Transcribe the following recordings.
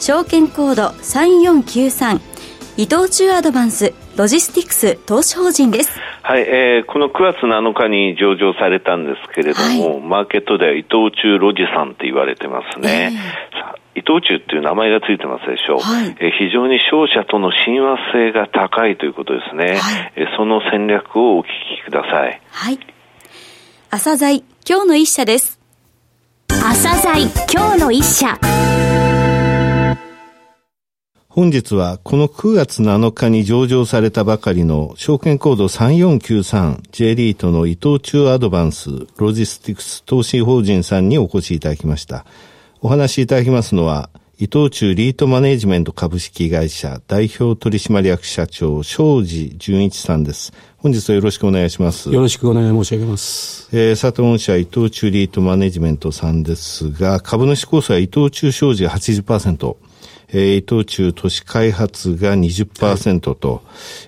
証券コード3493伊藤忠アドバンスロジスティクス投資法人です。はい、えー、この9月7日に上場されたんですけれども、はい、マーケットでは伊藤忠ロジさんって言われてますね。えー、伊藤忠っていう名前がついてますでしょう、はい、えー、非常に商社との親和性が高いということですね。はい、えー、その戦略をお聞きください。はい。朝鮮今日の一社です。朝鮮今日の一社。本日はこの9月7日に上場されたばかりの証券コード 3493J リートの伊藤忠アドバンスロジスティクス投資法人さんにお越しいただきました。お話しいただきますのは伊藤忠リートマネジメント株式会社代表取締役社長庄司淳一さんです。本日はよろしくお願いします。よろしくお願い申し上げます。えー、さて御社伊藤忠リートマネジメントさんですが、株主構成は伊藤忠商事が80%、えー、伊藤忠都市開発が20%と、は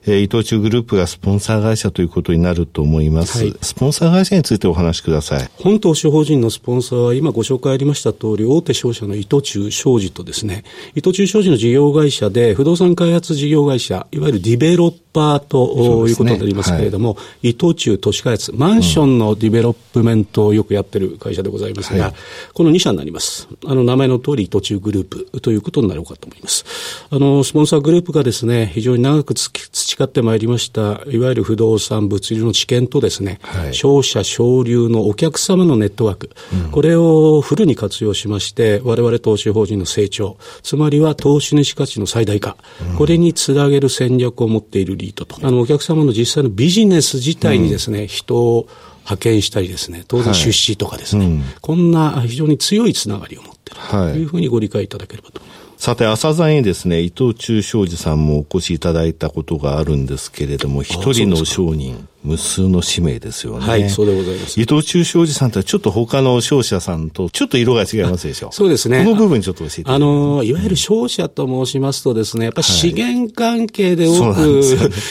い、えー、伊藤忠グループがスポンサー会社ということになると思います、はい、スポンサー会社についてお話しください。本投資法人のスポンサーは今ご紹介ありました通り、大手商社の伊藤忠商事とですね、伊藤忠商事の事業会社で不動産開発事業会社、いわゆるディベロッパーということになりますけれども、ねはい、伊藤忠都市開発、マンションのディベロップメントをよくやってる会社でございますが、はい、この2社になります。あの、名前の通り伊藤忠グループということになろうかと思います。あの、スポンサーグループがですね、非常に長く培ってまいりました、いわゆる不動産、物流の知見とですね、はい、商社、商流のお客様のネットワーク、うん、これをフルに活用しまして、我々投資法人の成長、つまりは投資主価値の最大化、うん、これにつなげる戦略を持っているリートと、あの、お客様の実際のビジネス自体にですね、うん、人を派遣したりですね、当然出資とかですね、はいこんな非常に強いつながりを持っているというふうにご理解いただければと思います。さて、朝鮮にですね、伊藤忠商事さんもお越しいただいたことがあるんですけれども、一人の商人、無数の使命ですよね。はい、そうでございます。伊藤忠商事さんとはちょっと他の商社さんとちょっと色が違いますでしょう。そうですね。この部分ちょっと教えてあの、いわゆる商社と申しますとですね、やっぱり資源関係で多く、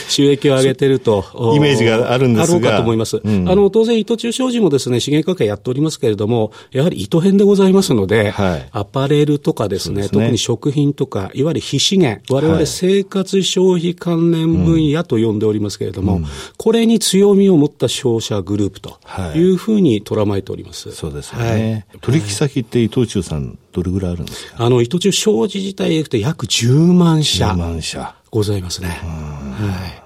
収益を上げてると。イメージがあるんですが。あろうかと思います。うん、あの、当然伊藤忠商事もですね、資源関係やっておりますけれども、やはり糸編でございますので、はい、アパレルとかですね、すね特に食品とか、いわゆる非資源、我々生活消費関連分野と呼んでおりますけれども、うん、これに強みを持った商社グループというふうに捉まえております。はい、そうですね。はい、取引先って伊藤忠さん、どれぐらいあるんですか？あの、伊藤忠商事自体でいくと約10万社。10万社。ございますね。はい。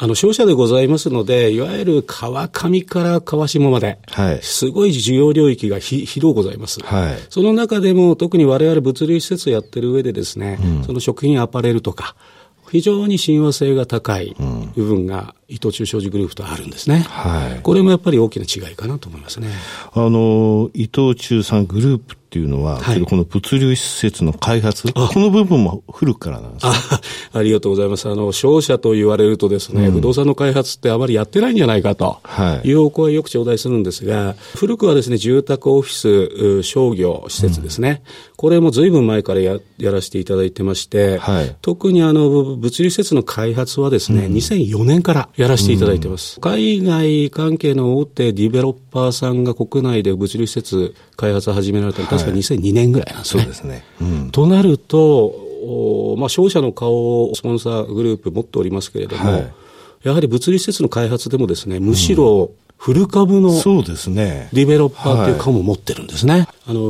あの、商社でございますので、いわゆる川上から川下まで、はい、すごい需要領域がひ広ございます。はい、その中でも、特に我々物流施設をやってる上でですね、うん、その食品アパレルとか、非常に親和性が高い部分が伊藤忠商事グループとあるんですね。はい。これもやっぱり大きな違いかなと思いますね。あの、伊藤忠さんグループっていうのは、はい、この物流施設の開発、この部分も古くからなんですかあありがとうございます。あの、商社と言われるとですね、うん、不動産の開発ってあまりやってないんじゃないかと、はい、いうお声よく頂戴するんですが、古くはですね、住宅、オフィス、商業、施設ですね、うん、これもずいぶん前からややらせていただいてまして、はい、特にあの、物流施設の開発はですね、うん、2004年からやらせていただいてます。海外関係の大手ディベロッパーさんが国内で物流施設開発を始められたのは確か2002年ぐらいなんですね。そうですね。うん、となると、まあ、商社の顔をスポンサーグループ持っておりますけれども、はい、やはり物流施設の開発でもですね、むしろ、フル株のそうですね。ディベロッパーという株も持ってるんですね。はい、あの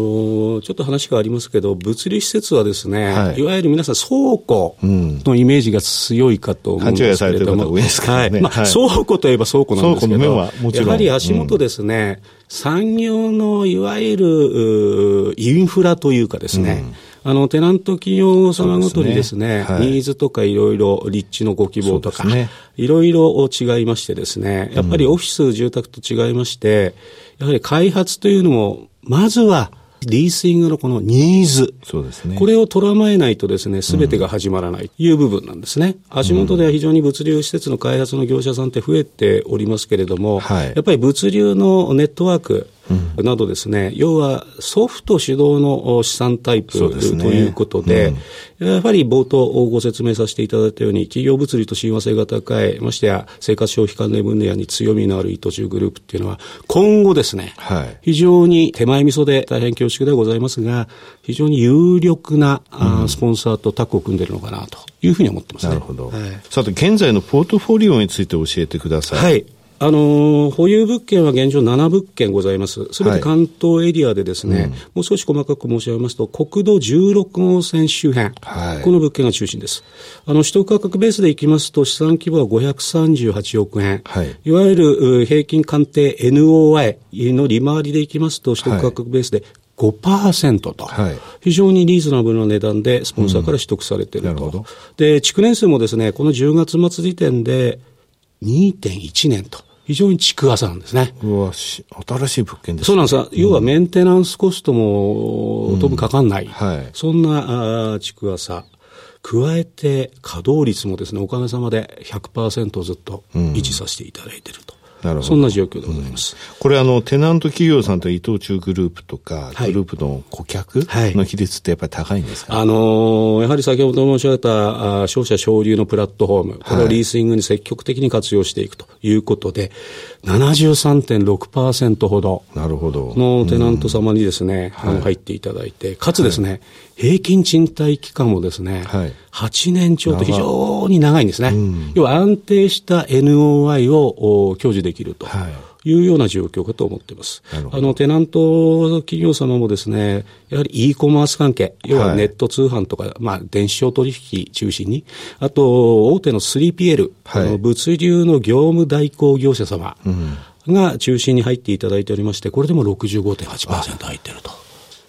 ちょっと話がありますけど、物理施設はですね、はい、いわゆる皆さん倉庫のイメージが強いかと思うんですけれども、うん、はい。まあ、倉庫といえば倉庫なんですけど、やはり足元ですね、うん、産業のいわゆるインフラというかですね、うん。あの、テナント企業様ごとにですね、すね。はい、ニーズとかいろいろ立地のご希望とか、いろいろ違いましてですね、やっぱりオフィス、住宅と違いまして、やはり開発というのも、まずはリースイングのこのニーズ。そうですね。これを捉まえないとですね、すべてが始まらないという部分なんですね。足元では非常に物流施設の開発の業者さんって増えておりますけれども、はい、やっぱり物流のネットワーク、などですね、要はソフト主導の資産タイプ、ということで、うん、やはり冒頭ご説明させていただいたように、企業物理と親和性が高い、ましてや生活消費関連分野に強みのある糸中グループっていうのは、今後ですね、はい、非常に手前味噌で大変恐縮ではございますが、非常に有力な、うん、スポンサーとタッグを組んでいるのかなというふうに思ってます、ね、なるほど。はい、さて、現在のポートフォリオについて教えてください。はい。あのー、保有物件は現状7物件ございます。すべて関東エリアでですね、はいうん、もう少し細かく申し上げますと、国道16号線周辺、はい、この物件が中心です。あの、取得価格ベースでいきますと、資産規模は538億円。はい、いわゆる平均鑑定 NOI の利回りでいきますと、取得価格ベースで5%と、はい、非常にリーズナブルな値段でスポンサーから取得されていると。うん、で、築年数もですね、この10月末時点で2.1年と。非常に築浅なんですね。うわし、新しい物件です、ね、そうなんです。要はメンテナンスコストも、ともかかんない。うん、はい。そんな、あ築浅。加えて、稼働率もですね、おかげさまで100%ずっと維持させていただいていると。なるほど。そんな状況でございます。うん、これあの、テナント企業さんと伊藤忠グループとか、グループの顧客の比率ってやっぱり高いんですか、はい、あのー、やはり先ほど申し上げた、あ商社省流のプラットフォーム、これをリースイングに積極的に活用していくということで、73.6%ほどのテナント様にですね、うん、あの入っていただいて、かつですね、はい、平均賃貸期間もですね、はい、8年ちょうど非常に長いんですね。うん、要は安定した NOI を享受できると。いうような状況かと思っています。あの、テナント企業様もですね、やはり e コマース関係、要はネット通販とか、はい、まあ、電子商取引中心に、あと、大手の 3PL、はい、物流の業務代行業者様が中心に入っていただいておりまして、これでも65.8%入っていると。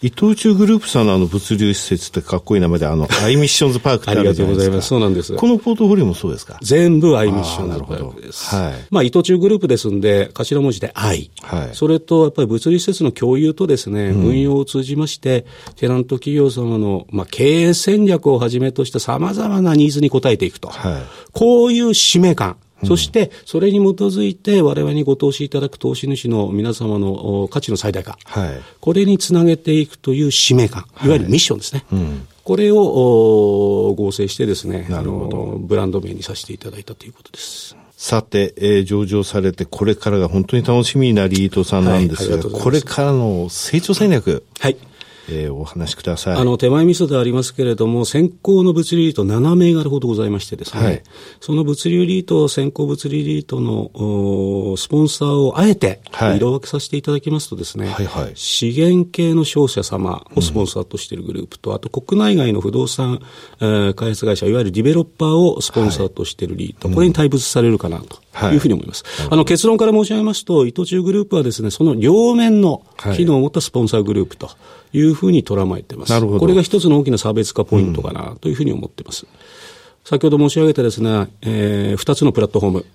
伊藤忠グループさんのあの物流施設ってかっこいい名前で、あの、アイミッションズパークってあるじゃないですか。ありがとうございます。そうなんです。このポートフォリオもそうですか？全部アイミッションズパークです。はい。まあ、伊藤忠グループですんで、頭文字で愛。はい。それと、やっぱり物流施設の共有とですね、運用を通じまして、テナント企業様の、まあ、経営戦略をはじめとした様々なニーズに応えていくと。はい。こういう使命感。そして、それに基づいて、我々にご投資いただく投資主の皆様の価値の最大化、はい、これにつなげていくという使命感、いわゆるミッションですね。はいうんこれを合成してですね、あの、ブランド名にさせていただいたということです。さて、えー、上場されて、これからが本当に楽しみなリートさんなんですが、はい、これからの成長戦略。はい。えー、お話しください。あの、手前味噌でありますけれども、先行の物流リート7銘柄ほどございましてですね、はい、その物流リート、先行物流リートのスポンサーをあえて色分けさせていただきますとですね、はいはい。はい、資源系の商社様をスポンサーとしているグループと、うん、あと国内外の不動産、えー、開発会社、いわゆるディベロッパーをスポンサーとしているリート、はい、これに対物されるかなと。いうふうに思います。はい、あの、結論から申し上げますと、伊藤忠グループはですね、その両面の機能を持ったスポンサーグループというふうに捉えてます。なるほど。これが一つの大きな差別化ポイントかなというふうに思っています。うん、先ほど申し上げたですね、えー、二つのプラットフォーム。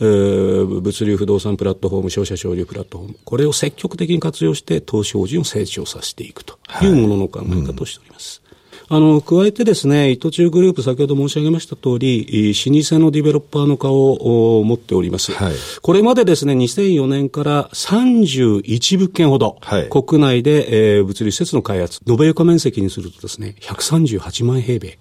えー、物流不動産プラットフォーム、商社省流プラットフォーム、これを積極的に活用して、投資法人を成長させていくというものの考え方をしております。あの、加えてですね、伊藤忠グループ、先ほど申し上げました通り、老舗のディベロッパーの顔を持っております。はい、これまでですね、2004年から31物件ほど、はい、国内で、えー、物流施設の開発、延べ床面積にするとですね、138万平米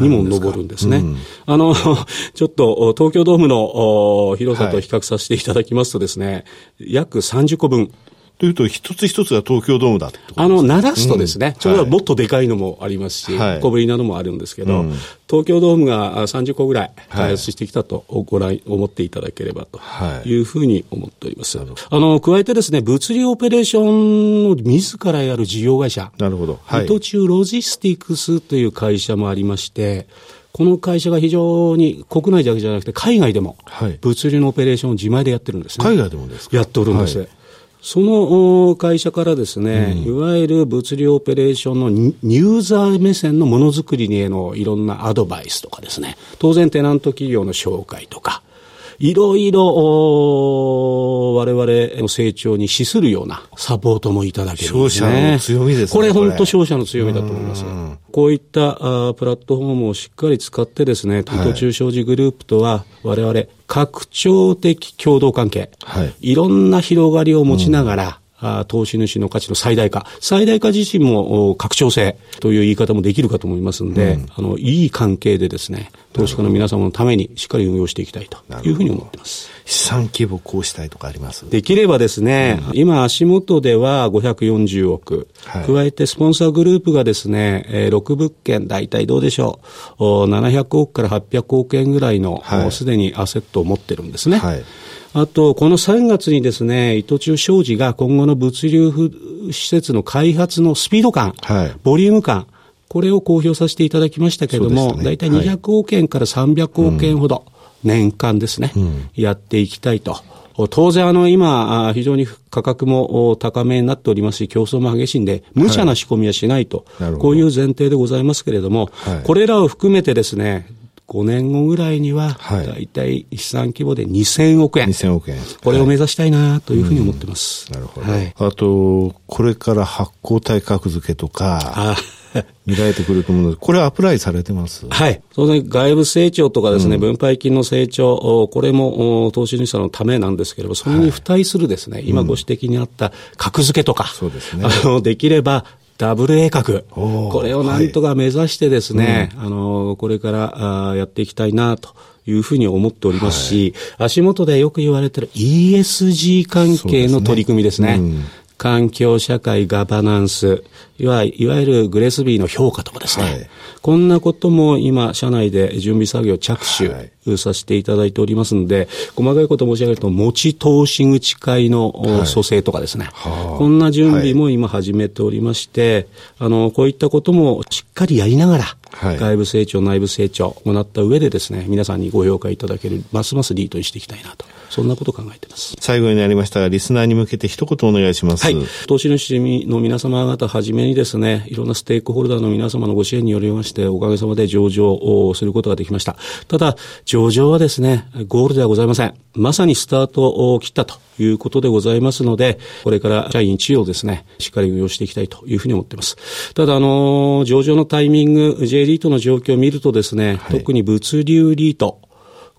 にも上るんですね。うん、あの、ちょっと東京ドームの広さと比較させていただきますとですね、はい、約30個分、というと、一つ一つが東京ドームだあの、鳴らすとですね、うん、ちょうどもっとでかいのもありますし、はい、小ぶりなのもあるんですけど、うん、東京ドームが30個ぐらい開発してきたとご覧、思っていただければとい。うふうに思っております。はい、あの、加えてですね、物流オペレーションの自らやる事業会社、なるほど。はい、途中ロジスティクスという会社もありまして、この会社が非常に国内だけじゃなくて海外でも物流のオペレーションを自前でやってるんですね。海外でもですか？やっておるんです。はいその会社からですね、うん、いわゆる物流オペレーションのユーザー目線のものづくりへのいろんなアドバイスとかですね、当然テナント企業の紹介とか、いろいろ、我々の成長に資するようなサポートもいただけるんですね。商社の強みですね。これ本当商社の強みだと思います。こういったあプラットフォームをしっかり使ってですね、はい、途中商事グループとは我々拡張的共同関係、はい、いろんな広がりを持ちながら、あ投資主の価値の最大化。最大化自身も拡張性という言い方もできるかと思いますんで、うん、あの、いい関係でですね、投資家の皆様のためにしっかり運用していきたいというふうに思っています。資産規模こうしたいとかあります？できればですね、うん、今足元では540億、はい、加えてスポンサーグループがですね、えー、6物件、大体どうでしょう、700億から800億円ぐらいの、す、で、にアセットを持ってるんですね。はいあと、この3月にですね、伊藤忠商事が今後の物流施設の開発のスピード感、はい、ボリューム感、これを公表させていただきましたけれども、大体、ね、200億円から300億円ほど、年間ですね、うん、やっていきたいと。当然、あの、今、非常に価格も高めになっておりますし、競争も激しいんで、無茶な仕込みはしないと、はい、こういう前提でございますけれども、はい、これらを含めてですね、5年後ぐらいには、大体資産規模で2000億円。2000億円。これを目指したいなというふうに思ってます。なるほど。はい、あと、これから発行体格付けとか、見られてくると思うので、これアプライされてます？はい。当然、外部成長とかですね、うん、分配金の成長、これも投資主者のためなんですけれども、それに付帯するですね、はい、今ご指摘にあった格付けとか、そうですね。あの、できれば、ダブル A 角、これをなんとか目指してですね、はい。うん、あの、これからあやっていきたいなと。いうふうに思っておりますし、はい、足元でよく言われてる ESG 関係の取り組みですね。環境社会ガバナンス、いわいわゆるグレスビーの評価とかですね、はい、こんなことも今、社内で準備作業着手させていただいておりますので、細かいことを申し上げると、持ち投資口会の蘇生とかですね、はい、こんな準備も今始めておりまして、あの、こういったこともしっかりやりながら、はい、外部成長、内部成長を行った上でですね、皆さんにご評価いただける、ますますリードにしていきたいなと。そんなことを考えています。最後になりましたが、リスナーに向けて一言お願いします。はい。投資主の皆様方はじめにですね、いろんなステークホルダーの皆様のご支援によりまして、おかげさまで上場をすることができました。ただ、上場はですね、ゴールではございません。まさにスタートを切ったということでございますので、これから社員一をですね、しっかり運用していきたいというふうに思っています。ただ、あの、上場のタイミング、J リートの状況を見るとですね、はい、特に物流リート、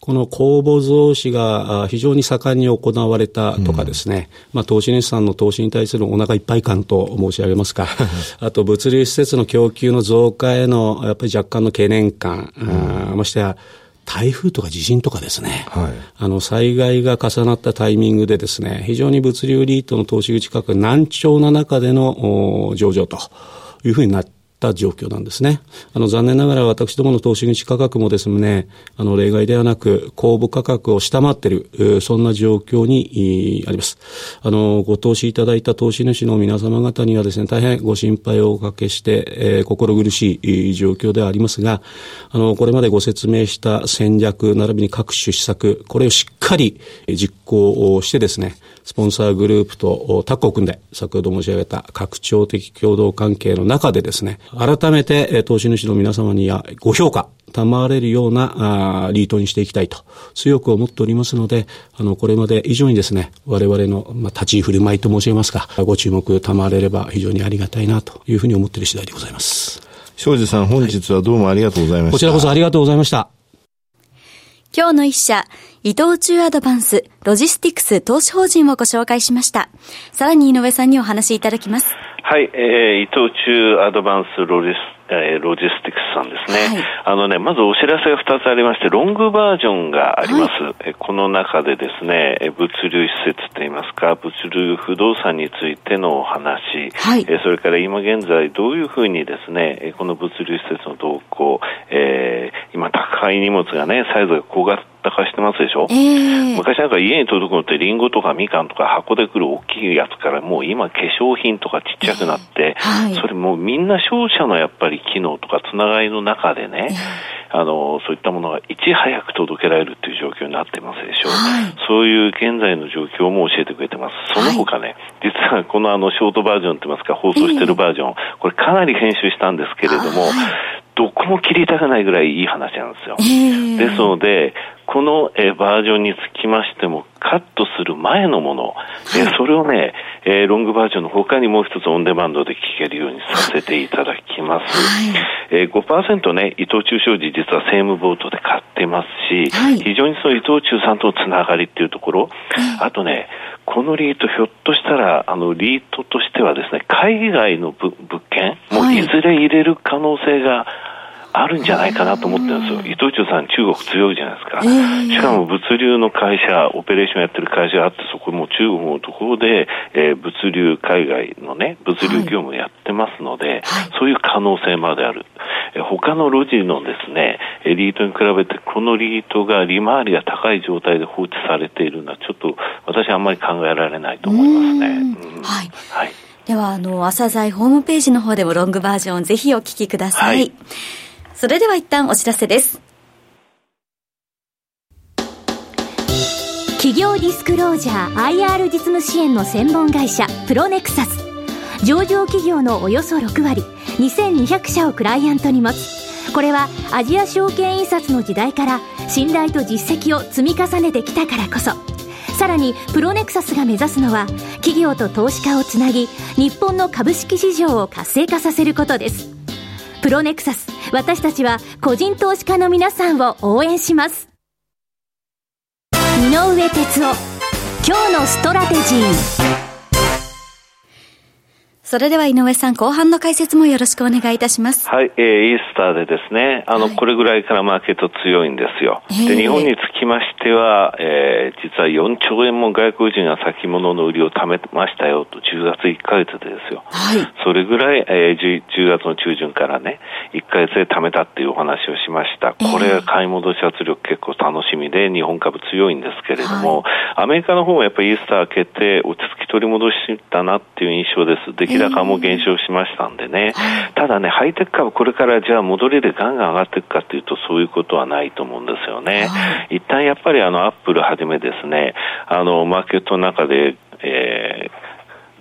この公募増資が非常に盛んに行われたとかですね、うん、まあ、投資主さんの投資に対するお腹いっぱい感と申し上げますか、あと物流施設の供給の増加へのやっぱり若干の懸念感、うん、ましてや台風とか地震とかですね、はい、あの災害が重なったタイミングでですね、非常に物流リートの投資口価格難聴な中での上場というふうになってた状況なんですね。あの、残念ながら私どもの投資口価格もですね、あの、例外ではなく、公募価格を下回っている、そんな状況にあります。あの、ご投資いただいた投資主の皆様方にはですね、大変ご心配をおかけして、えー、心苦しい状況ではありますが、あの、これまでご説明した戦略、並びに各種施策、これをしっかり実行してですね、スポンサーグループとタッグを組んで、先ほど申し上げた拡張的共同関係の中でですね、改めて投資主の皆様にはご評価、賜れるようなあリートにしていきたいと強く思っておりますので、あの、これまで以上にですね、我々の、まあ、立ち居振る舞いと申し上げますか、ご注目賜れれば非常にありがたいなというふうに思っている次第でございます。庄司さん、本日はどうもありがとうございました。こちらこそありがとうございました。今日の一社、伊藤忠アドバンスロジスティクス投資法人をご紹介しました。さらに井上さんにお話しいただきます。はい、えー、伊藤忠アドバンスロジスえー、ロジスティクスさんですね、はい、あのね、まずお知らせが2つありまして、ロングバージョンがあります。はい、この中でですね、物流施設といいますか、物流不動産についてのお話、はい、えー、それから今現在どういうふうにですね、この物流施設の動向、えー、今高い荷物がね、サイズが小型化してますでしょ、えー、昔なんか家に届くのってリンゴとかみかんとか箱で来る大きいやつからもう今化粧品とかちっちゃくなって、えーはい、それもうみんな商社のやっぱり機能とかつながりの中でね、えー、あの、そういったものがいち早く届けられるっていう状況になってますでしょ？う、はい、そういう現在の状況も教えてくれてます。その他ね、はい、実はこのあのショートバージョンといいますか放送してるバージョン、これかなり編集したんですけれども、どこも切りたくないぐらいいい話なんですよ。えー、ですので、この、えー、バージョンにつきましても、カットする前のもの、はい、えー、それをね、えー、ロングバージョンの他にもう一つオンデマンドで聞けるようにさせていただきます。はい、えー、5%ね、伊藤忠商事実はセームボートで買ってますし、はい、非常にその伊藤忠さんとのつながりっていうところ、あとね、このリートひょっとしたら、あの、リートとしてはですね、海外の物件もいずれ入れる可能性が、あるんじゃないかなと思ってるんですよ。伊藤忠さん、中国強いじゃないですか。えー、しかも物流の会社、オペレーションやってる会社があって、そこも中国のところで、えー、物流、海外のね、物流業務やってますので、はい、そういう可能性まである。えー、他の路地のですね、リートに比べて、このリートが利回りが高い状態で放置されているのは、ちょっと私はあんまり考えられないと思いますね。うんはい。はいでは、あの、朝鮮ホームページの方でもロングバージョンぜひお聞きください。はいそれでは一旦お知らせです。企業ディスクロージャー IR 実務支援の専門会社プロネクサス。上場企業のおよそ6割2200社をクライアントに持つ。これはアジア証券印刷の時代から信頼と実績を積み重ねてきたからこそ。さらにプロネクサスが目指すのは企業と投資家をつなぎ日本の株式市場を活性化させることです。プロネクサス。私たちは個人投資家の皆さんを応援します。井上哲夫。今日のストラテジー。それでは井上さん、後半の解説もよろしくお願いいたします。はい、えー、イースターでですね、あの、はい、これぐらいからマーケット強いんですよ。えー、で、日本につきましては、えー、実は4兆円も外国人が先物の売りを貯めましたよと、10月1ヶ月でですよ。はい。それぐらい、えー、10, 10月の中旬からね、1ヶ月で貯めたっていうお話をしました。これが買い戻し圧力結構楽しみで、日本株強いんですけれども、はい、アメリカの方もやっぱりイースター明けて落ち着き取り戻したなっていう印象です。でき高も減少しましたんでね、ただね、ハイテク株、これからじゃあ戻りでガンガン上がっていくかというと、そういうことはないと思うんですよね。一旦やっぱりあの、アップルはじめですね、あの、マーケットの中で、えー、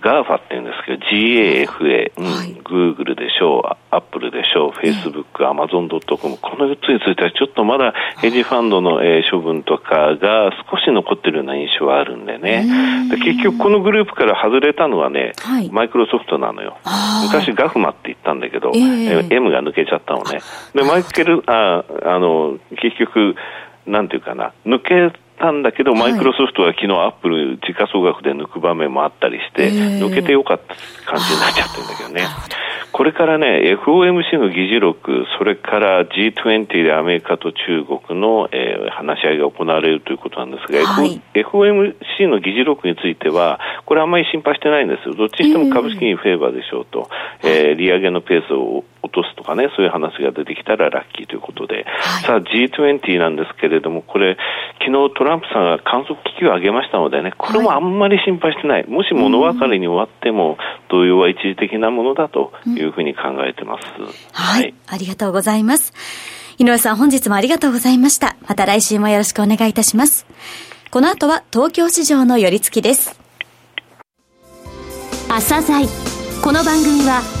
ガーファって言うんですけど、GAFA、うん、はい、Google でしょう、アップルでしょう、Facebook、Amazon.com、この4つについてはちょっとまだヘッジファンドの、えー、処分とかが少し残ってるような印象はあるんでね。で結局このグループから外れたのはね、はい、マイクロソフトなのよ。昔ガフマって言ったんだけど、えー、M が抜けちゃったのね。で、マイケル、あ、あの、結局、なんていうかな、抜けたんだけど、マイクロソフトは昨日アップル時価総額で抜く場面もあったりして、抜けてよかった感じになっちゃってるんだけどね。これからね、FOMC の議事録、それから G20 でアメリカと中国の、えー、話し合いが行われるということなんですが、はい、FOMC の議事録については、これあんまり心配してないんですよ。どっちにしても株式にフェーバーでしょうと、えー、利上げのペースを落とすとかね、そういう話が出てきたらラッキーということで、はい、さあ G20 なんですけれども、これ、昨日トランプさんが観測機器を上げましたのでね、これもあんまり心配してない。もし物別れに終わっても、動揺は一時的なものだというふうに考えてます。うん、はい、はい、ありがとうございます。井上さん、本日もありがとうございました。また来週もよろしくお願いいたします。この後は東京市場の寄り付きです。朝鮮この番組は